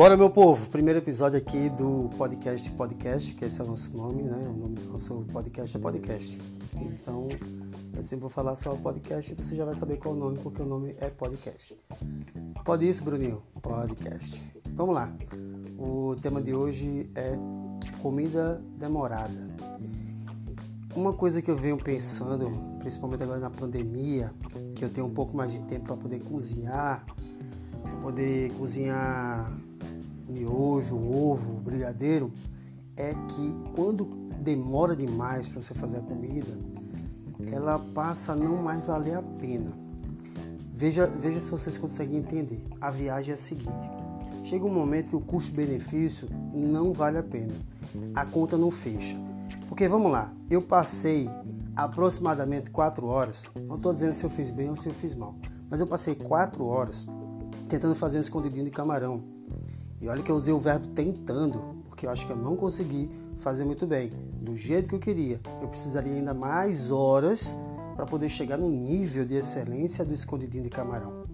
Bora, meu povo! Primeiro episódio aqui do podcast Podcast, que esse é o nosso nome, né? O nome do nosso podcast é Podcast. Então, eu sempre vou falar só podcast e você já vai saber qual é o nome, porque o nome é Podcast. Pode isso, Bruninho? Podcast. Vamos lá. O tema de hoje é comida demorada. Uma coisa que eu venho pensando, principalmente agora na pandemia, que eu tenho um pouco mais de tempo para poder cozinhar, poder cozinhar miojo, ovo, brigadeiro, é que quando demora demais para você fazer a comida, ela passa a não mais valer a pena. Veja, veja se vocês conseguem entender. A viagem é a seguinte: chega um momento que o custo-benefício não vale a pena. A conta não fecha. Porque vamos lá, eu passei aproximadamente 4 horas, não estou dizendo se eu fiz bem ou se eu fiz mal, mas eu passei 4 horas tentando fazer um escondidinho de camarão e olha que eu usei o verbo tentando, porque eu acho que eu não consegui fazer muito bem, do jeito que eu queria. Eu precisaria ainda mais horas para poder chegar no nível de excelência do escondidinho de camarão.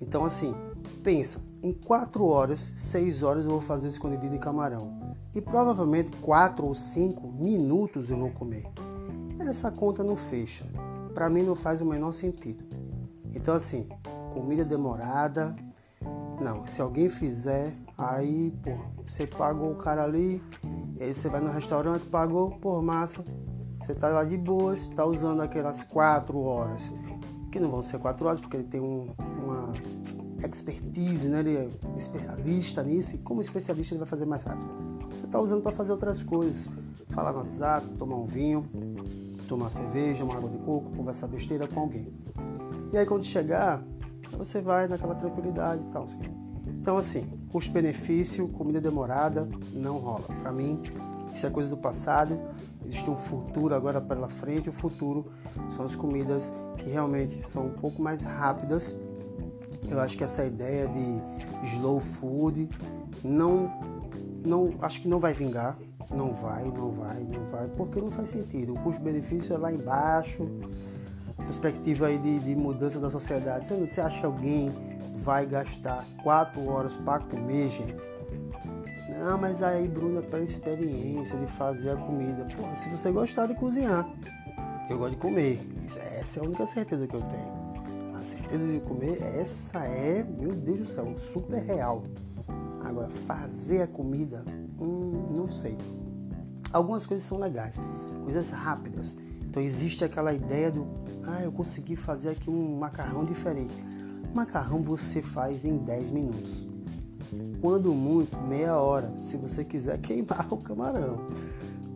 Então assim, pensa, em 4 horas, 6 horas eu vou fazer o escondidinho de camarão. E provavelmente 4 ou 5 minutos eu vou comer. Essa conta não fecha. Para mim não faz o menor sentido. Então assim, comida demorada, não, se alguém fizer, aí, pô, você pagou o cara ali, aí você vai no restaurante, pagou, por massa, você tá lá de boas, tá usando aquelas quatro horas, que não vão ser quatro horas, porque ele tem um, uma expertise, né? Ele é especialista nisso, e como especialista ele vai fazer mais rápido. Você tá usando para fazer outras coisas, falar no WhatsApp, tomar um vinho, tomar cerveja, uma água de coco, conversar besteira com alguém. E aí quando chegar, você vai naquela tranquilidade e tal. Então, assim, custo-benefício, comida demorada, não rola. Para mim, isso é coisa do passado. Existe um futuro agora pela frente. O futuro são as comidas que realmente são um pouco mais rápidas. Eu acho que essa ideia de slow food não, não acho que não vai vingar. Não vai, não vai, não vai, porque não faz sentido. O custo-benefício é lá embaixo perspectiva aí de, de mudança da sociedade, você, você acha que alguém vai gastar quatro horas para comer, gente? Não, mas aí, Bruno, é pela experiência de fazer a comida. Pô, se você gostar de cozinhar, eu gosto de comer. Essa é a única certeza que eu tenho. A certeza de comer, essa é, meu Deus do céu, super real. Agora, fazer a comida, hum, não sei. Algumas coisas são legais, coisas rápidas. Então existe aquela ideia do ah, eu consegui fazer aqui um macarrão diferente. Macarrão você faz em 10 minutos. Quando muito, meia hora, se você quiser queimar o camarão.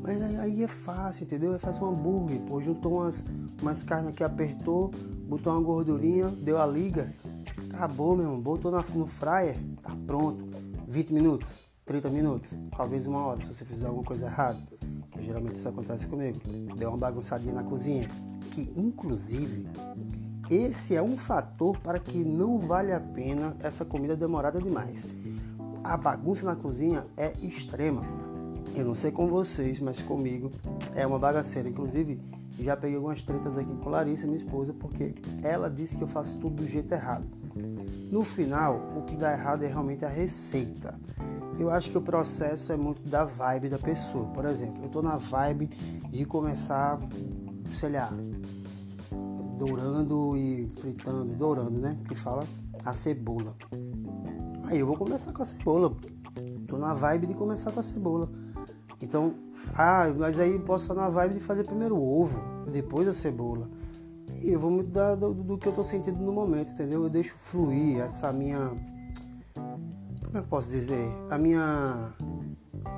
Mas aí é fácil, entendeu? Faz um hambúrguer, pô, juntou umas, umas carnes aqui, apertou, botou uma gordurinha, deu a liga, acabou, meu irmão, botou na, no fryer, tá pronto. 20 minutos, 30 minutos, talvez uma hora, se você fizer alguma coisa errada. Geralmente isso acontece comigo. Deu uma bagunçadinha na cozinha que, inclusive, esse é um fator para que não vale a pena essa comida demorada demais. A bagunça na cozinha é extrema. Eu não sei com vocês, mas comigo é uma bagaceira. Inclusive, já peguei algumas tretas aqui com Larissa, minha esposa, porque ela disse que eu faço tudo do jeito errado. No final, o que dá errado é realmente a receita. Eu acho que o processo é muito da vibe da pessoa. Por exemplo, eu estou na vibe de começar, sei lá, dourando e fritando, dourando, né? Que fala a cebola. Aí eu vou começar com a cebola. Tô na vibe de começar com a cebola. Então, ah, mas aí posso estar na vibe de fazer primeiro o ovo, depois a cebola. E eu vou muito do, do, que eu tô sentindo no momento, entendeu? Eu deixo fluir essa minha. Como é que eu posso dizer? A minha.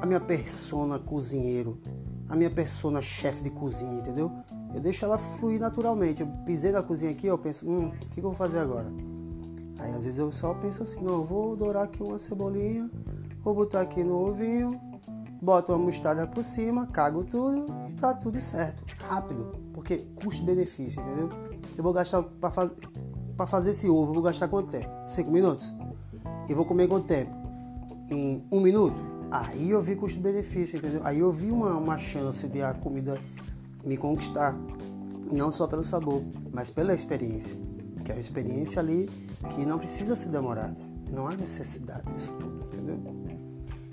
A minha persona cozinheiro. A minha persona chefe de cozinha, entendeu? Eu deixo ela fluir naturalmente. Eu pisei na cozinha aqui, eu penso, hum, o que eu vou fazer agora? Aí às vezes eu só penso assim, não, vou dourar aqui uma cebolinha, vou botar aqui no ovinho, boto uma mostarda por cima, cago tudo e tá tudo certo. Rápido, porque custo-benefício, entendeu? Eu vou gastar para faz... fazer esse ovo, eu vou gastar quanto tempo? Cinco minutos? E vou comer quanto tempo? Em um minuto? Aí eu vi custo-benefício, entendeu? Aí eu vi uma, uma chance de a comida me conquistar, não só pelo sabor, mas pela experiência, que é a experiência ali que não precisa ser demorada. Não há necessidade disso tudo, entendeu?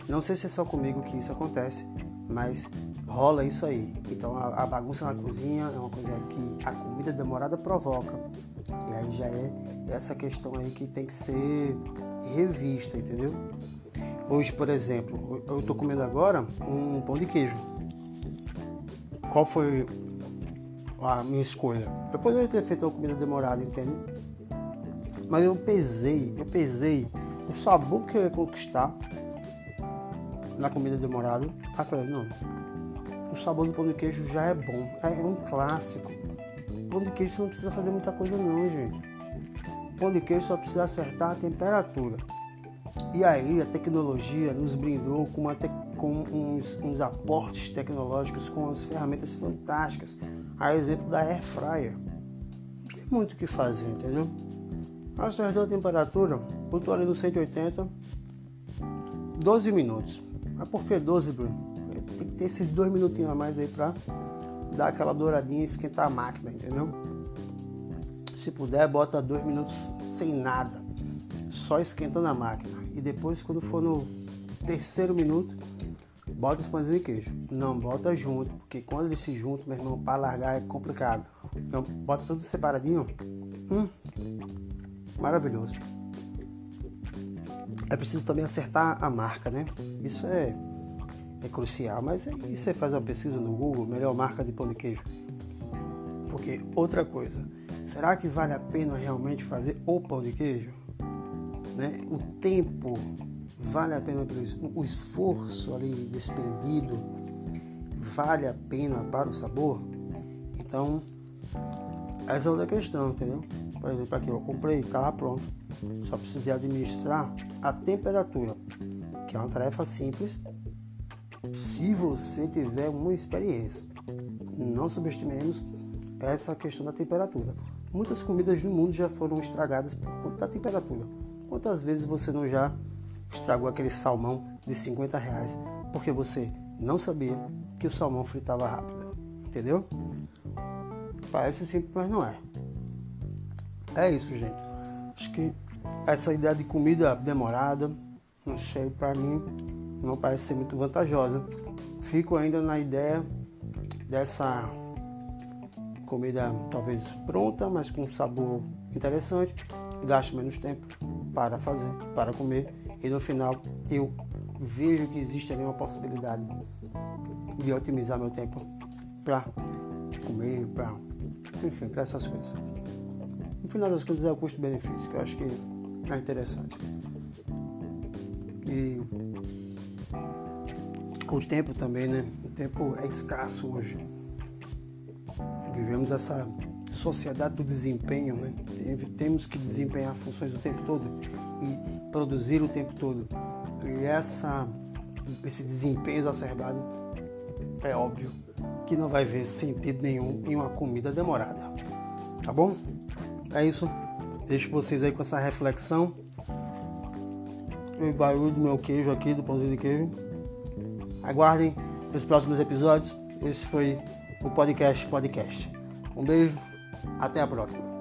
Não sei se é só comigo que isso acontece, mas rola isso aí. Então a, a bagunça na cozinha é uma coisa que a comida demorada provoca. E aí já é essa questão aí que tem que ser revista, entendeu? Hoje, por exemplo, eu estou comendo agora um pão de queijo. Qual foi a minha escolha? Eu poderia ter feito uma comida demorada, entende? Mas eu pesei, eu pesei o sabor que eu ia conquistar na comida demorada. Aí eu falei, não, o sabor do pão de queijo já é bom, é, é um clássico. Pão de queijo você não precisa fazer muita coisa não, gente. Pão de queijo só precisa acertar a temperatura. E aí a tecnologia nos brindou com, te... com uns, uns, aportes tecnológicos, com as ferramentas fantásticas. A exemplo da Air Fryer. Tem muito o que fazer, entendeu? Acertou a temperatura, botou ali no 180, 12 minutos. Mas por que 12, Bruno? Tem que ter esses dois minutinhos a mais aí pra dar aquela douradinha e esquentar a máquina, entendeu? Se puder, bota dois minutos sem nada, só esquentando a máquina. E depois, quando for no terceiro minuto, bota os pães de queijo. Não bota junto, porque quando eles se juntam, meu irmão, para largar é complicado. Então, bota tudo separadinho. Hum, maravilhoso. É preciso também acertar a marca, né? Isso é, é crucial. Mas aí você faz uma pesquisa no Google, melhor marca de pão de queijo. Porque outra coisa, será que vale a pena realmente fazer o pão de queijo? Né? O tempo vale a pena pelo o esforço ali despendido vale a pena para o sabor? Então, essa é outra questão, entendeu? Por exemplo, aqui eu comprei, estava pronto. Só precisei administrar a temperatura, que é uma tarefa simples se você tiver uma experiência. Não subestimemos essa questão da temperatura. Muitas comidas no mundo já foram estragadas por conta da temperatura. Quantas vezes você não já estragou aquele salmão de 50 reais porque você não sabia que o salmão fritava rápido? Entendeu? Parece simples, mas não é. É isso, gente. Acho que essa ideia de comida demorada, não sei, para mim não parece ser muito vantajosa. Fico ainda na ideia dessa comida talvez pronta, mas com sabor interessante, gasto menos tempo para fazer, para comer e no final eu vejo que existe ali uma possibilidade de otimizar meu tempo para comer, para enfim, para essas coisas. No final das contas é o custo-benefício que eu acho que é interessante. E o tempo também, né? O tempo é escasso hoje. Vivemos essa sociedade do desempenho, né? Temos que desempenhar funções o tempo todo e produzir o tempo todo. E essa, esse desempenho exacerbado é óbvio que não vai ver sentido nenhum em uma comida demorada. Tá bom? É isso. Deixo vocês aí com essa reflexão. O barulho do meu queijo aqui, do pãozinho de queijo. Aguardem os próximos episódios. Esse foi o podcast podcast. Um beijo, até a próxima.